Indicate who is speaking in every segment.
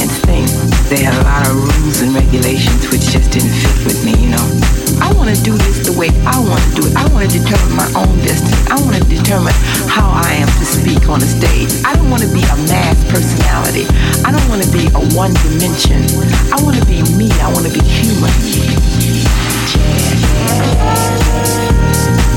Speaker 1: Dance thing. They had a lot of rules and regulations which just didn't fit with me, you know. I want to do this the way I want to do it. I want to determine my own destiny. I want to determine how I am to speak on a stage. I don't want to be a mass personality. I don't want to be a one dimension. I want to be me. I want to be human. Miles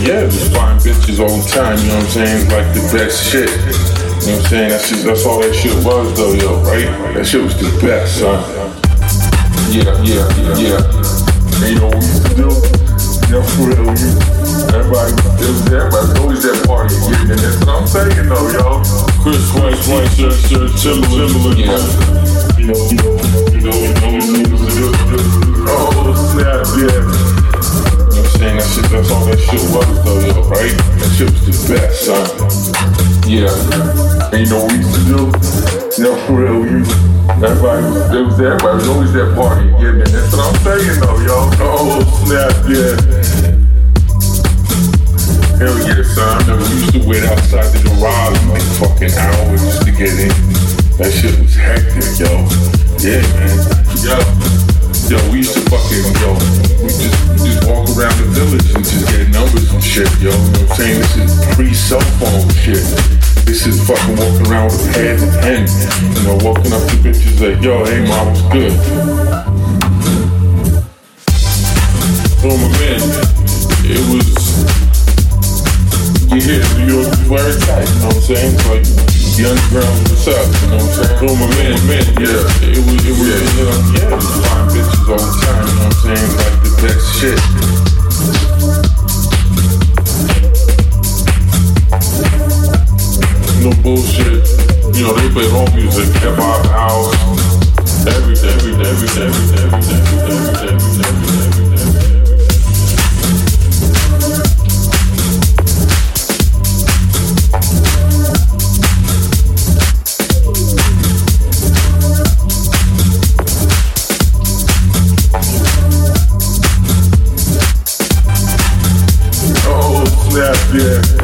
Speaker 1: yeah,
Speaker 2: you yeah, just find bitches all the time, you know what I'm saying? Like the best shit. You know what I'm saying? That's just, that's all that shit was though, yo, right? That shit was the best, son. Yeah, yeah, yeah, yeah. And you know what we used to do? Yeah, for real, you, everybody, it was everybody, always that party getting in. That's what I'm saying though, yo. Chris White, White shirt, shirt, Timberland, Timberland, yeah. You know, you know, you know, you know, you know, you know, oh, snap, yeah. You know what I'm saying? That shit, that's all that shit was though, yo, right? That shit was the best, son. Yeah. And you know we used to do? Know, for real, you, everybody, was- it was everybody, was always that party getting in. That's what I'm saying though, yo. Oh, snap, yeah. Hell yeah, son. I remember we used to wait outside the garage like fucking hours just to get in. That shit was hectic, yo. Yeah, man. Yo. Yo, we used to fucking, yo, we just, we just walk around the village and just get numbers and shit, yo. You know what I'm saying? This is pre-cell phone shit. This is fucking walking around with pads and pens. You know, walking up to bitches like, yo, hey, mom, what's good? Oh, my man. It was, you hear New York was it's at, you know what I'm saying? Like the underground was up, you know what I'm saying? Oh my man, man, yeah. It was, it was, yeah, you know, yeah, just find is all the time, you know what I'm saying? Like the best shit. No bullshit. You know, they play all music, hip hop, house, everything, everything, everything, everything, everything, everything, everything. Yeah.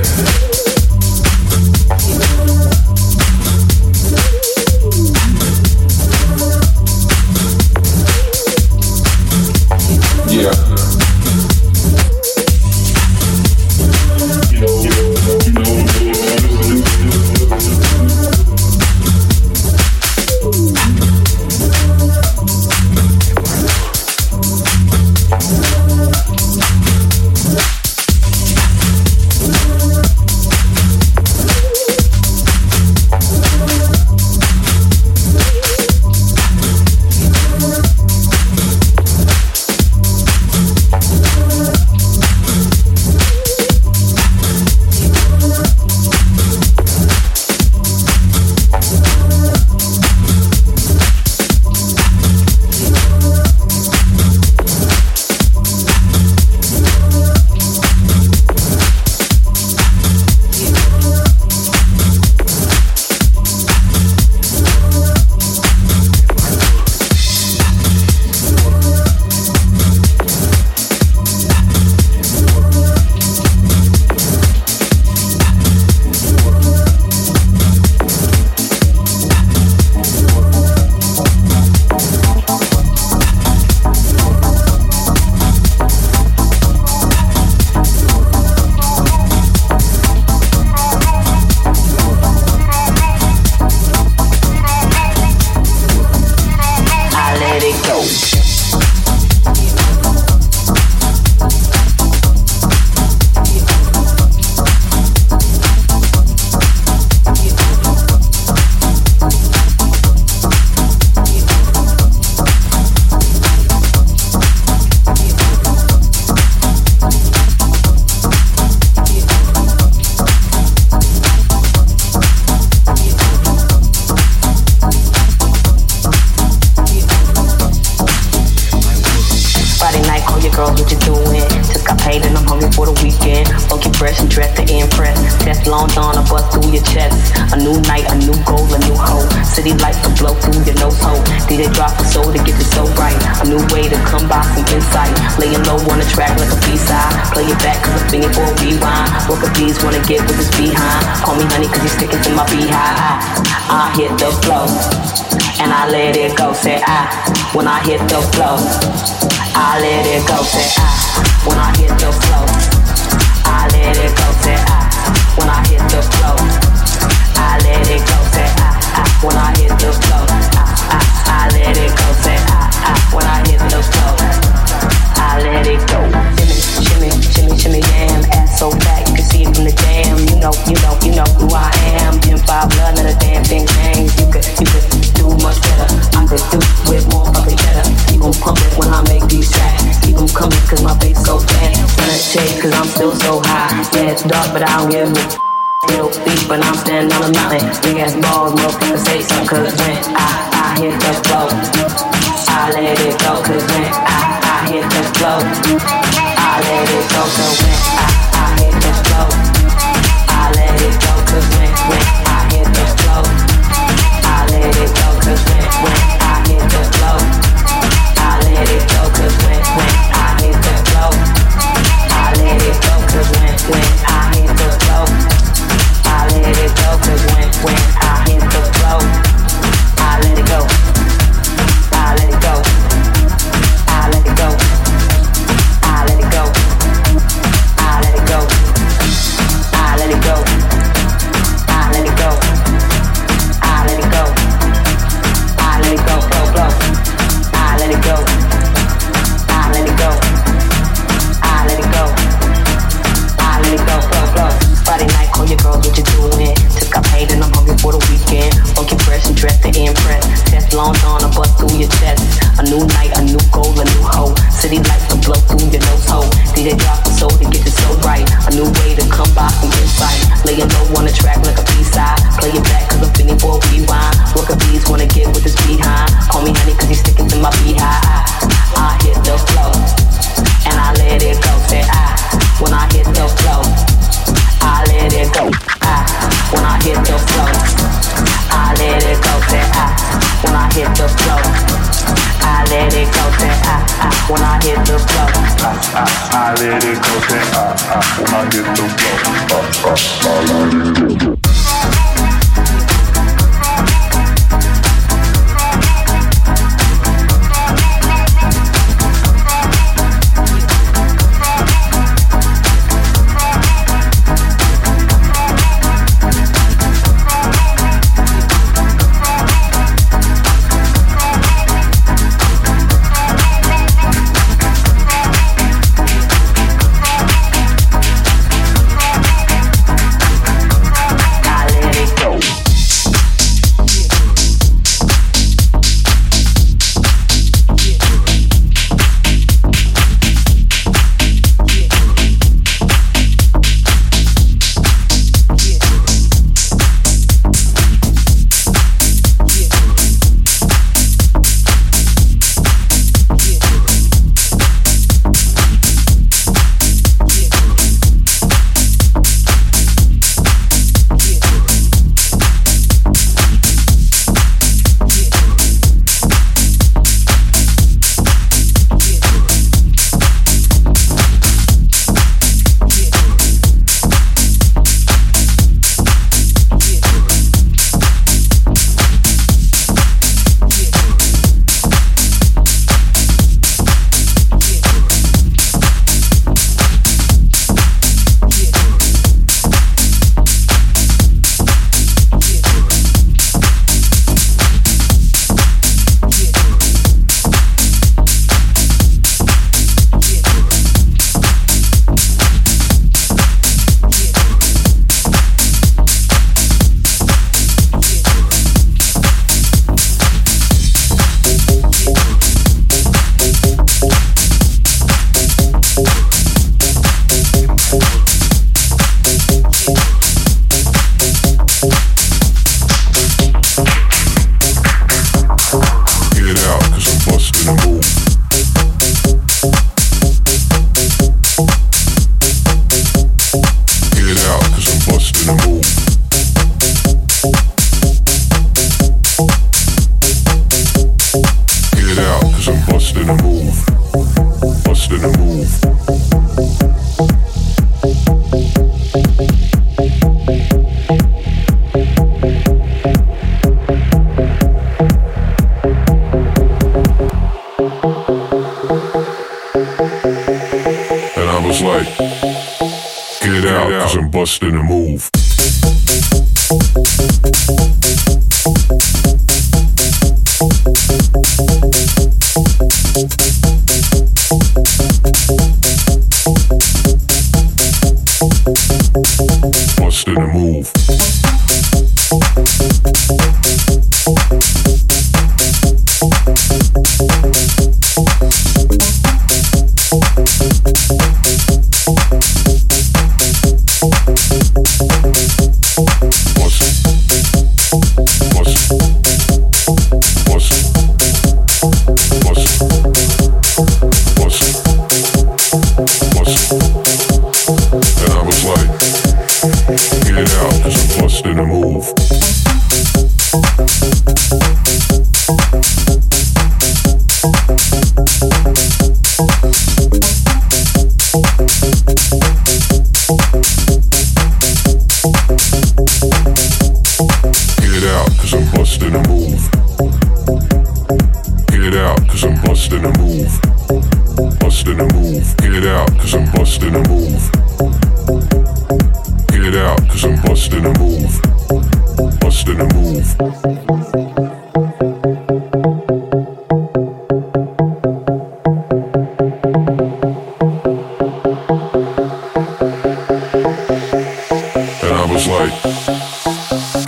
Speaker 3: in a movie.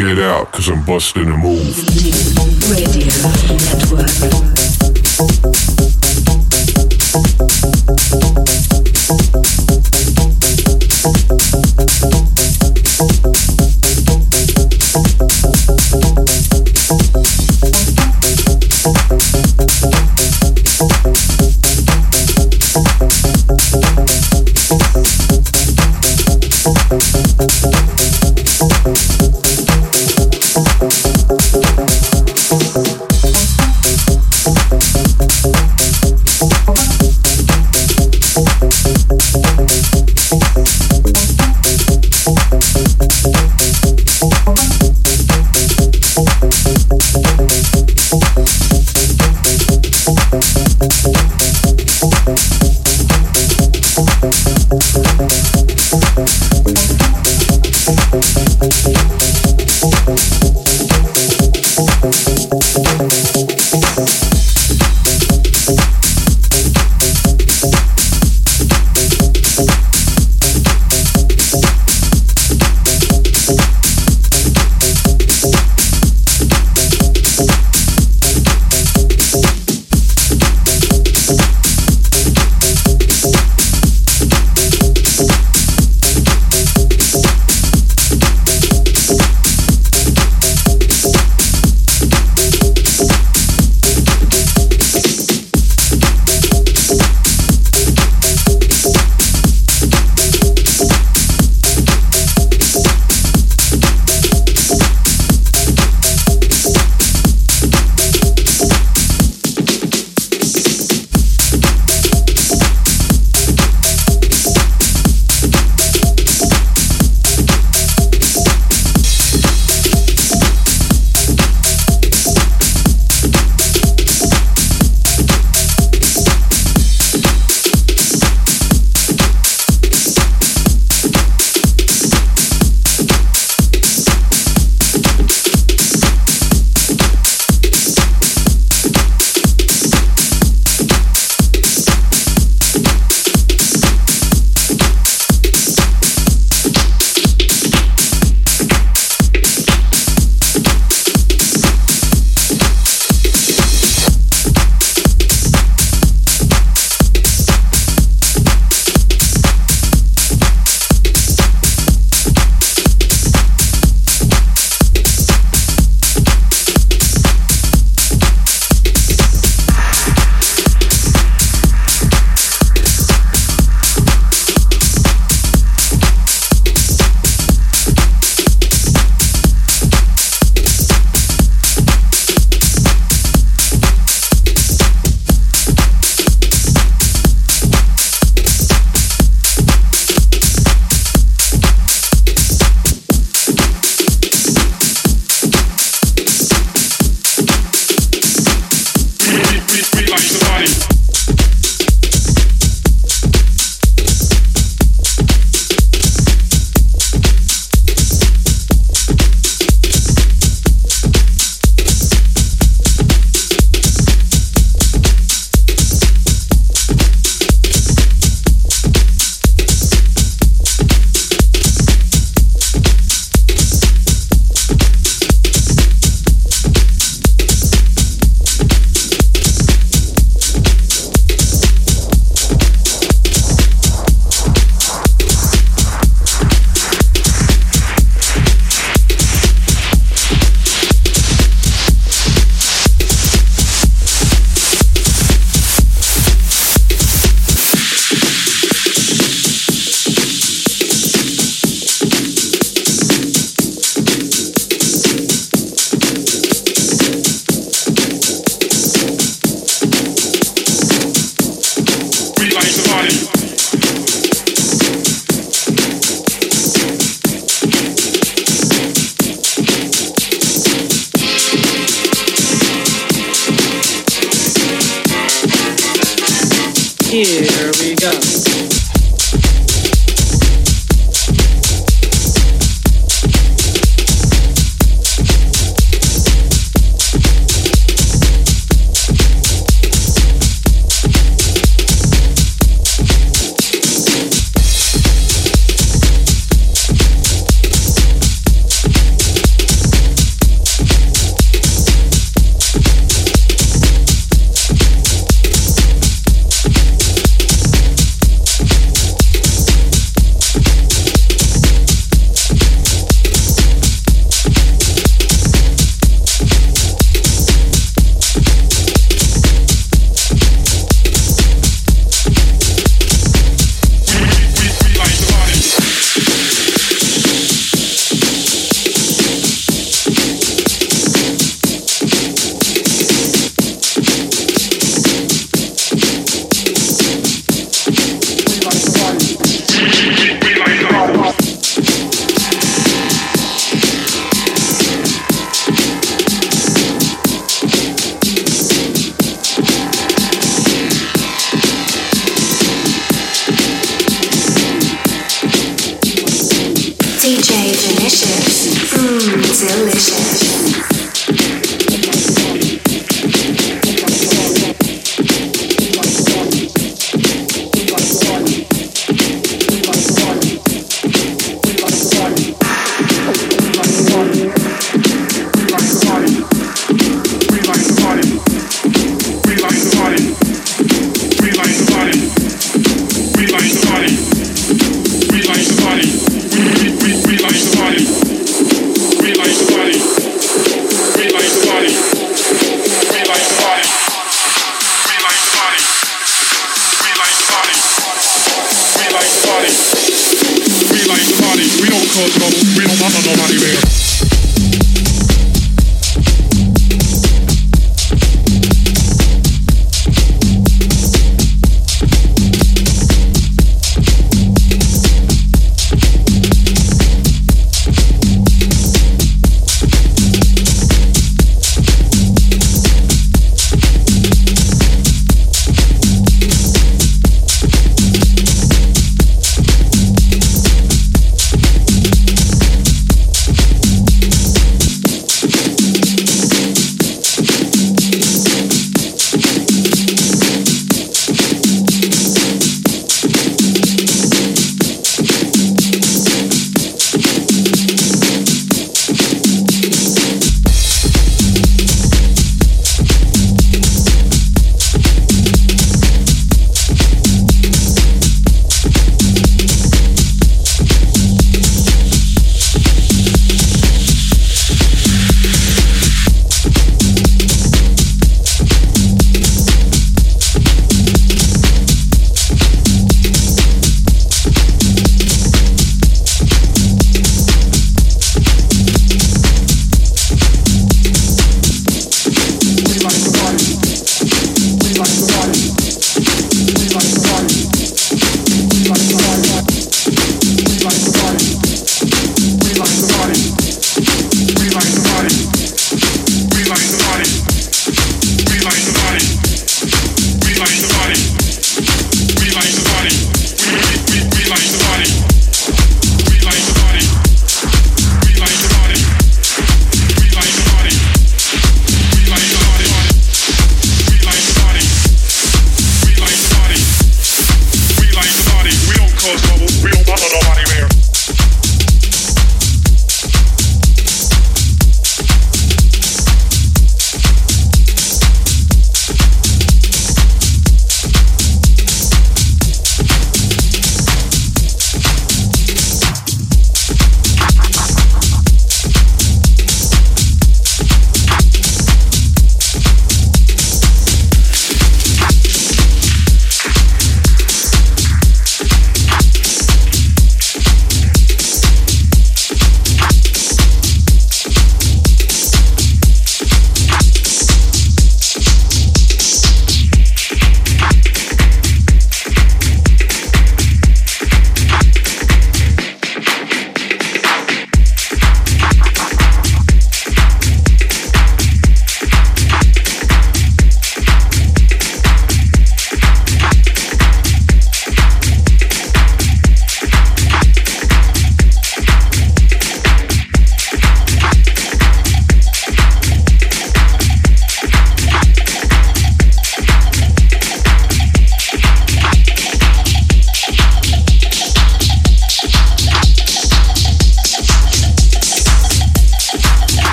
Speaker 3: get
Speaker 4: out, cause I'm busting a move.
Speaker 5: Radio Network.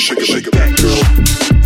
Speaker 6: When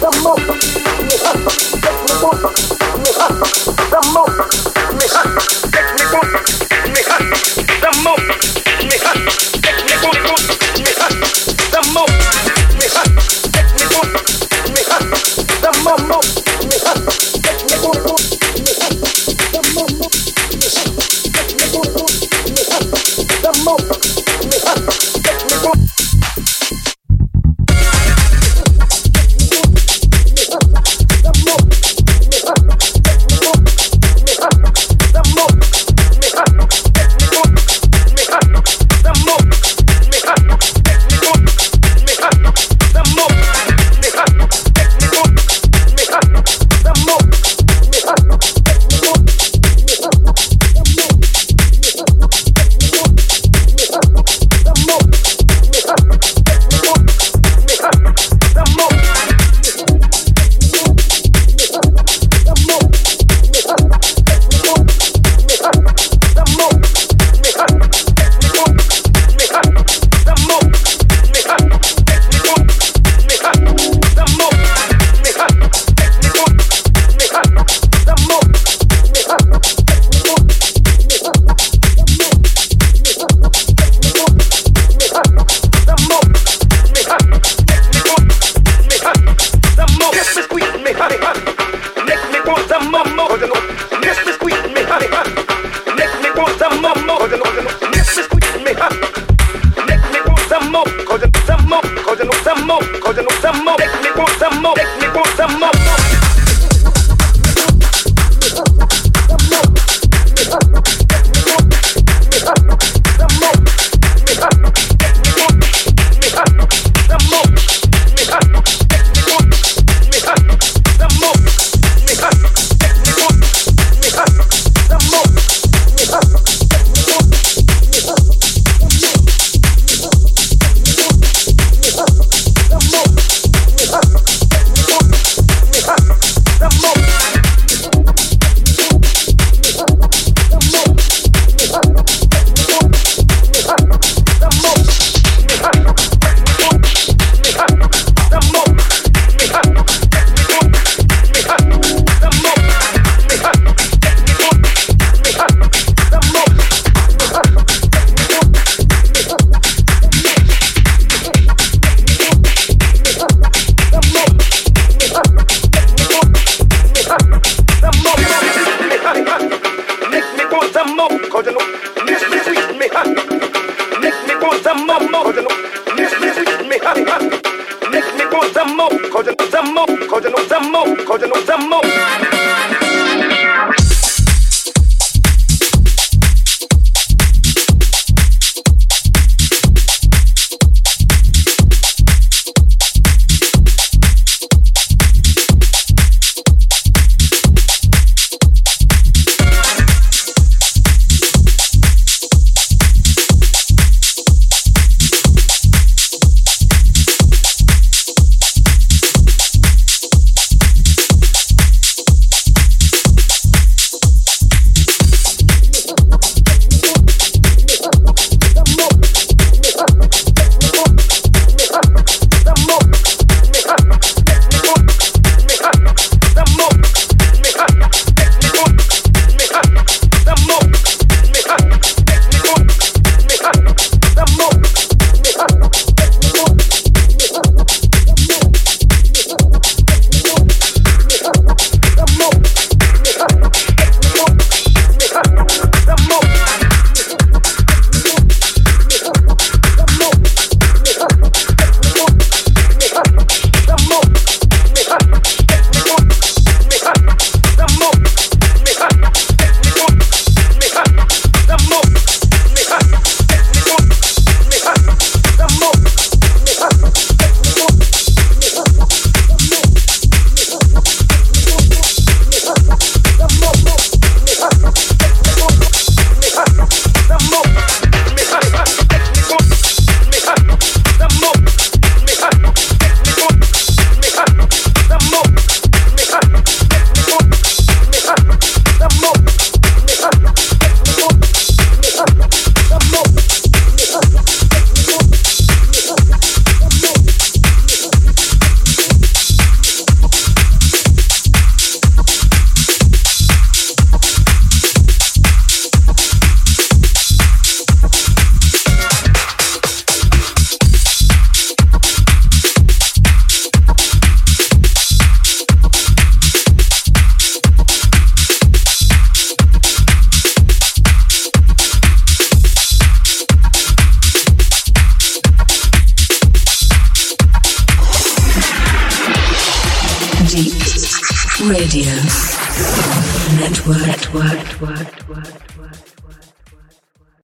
Speaker 5: the mother, the hustle,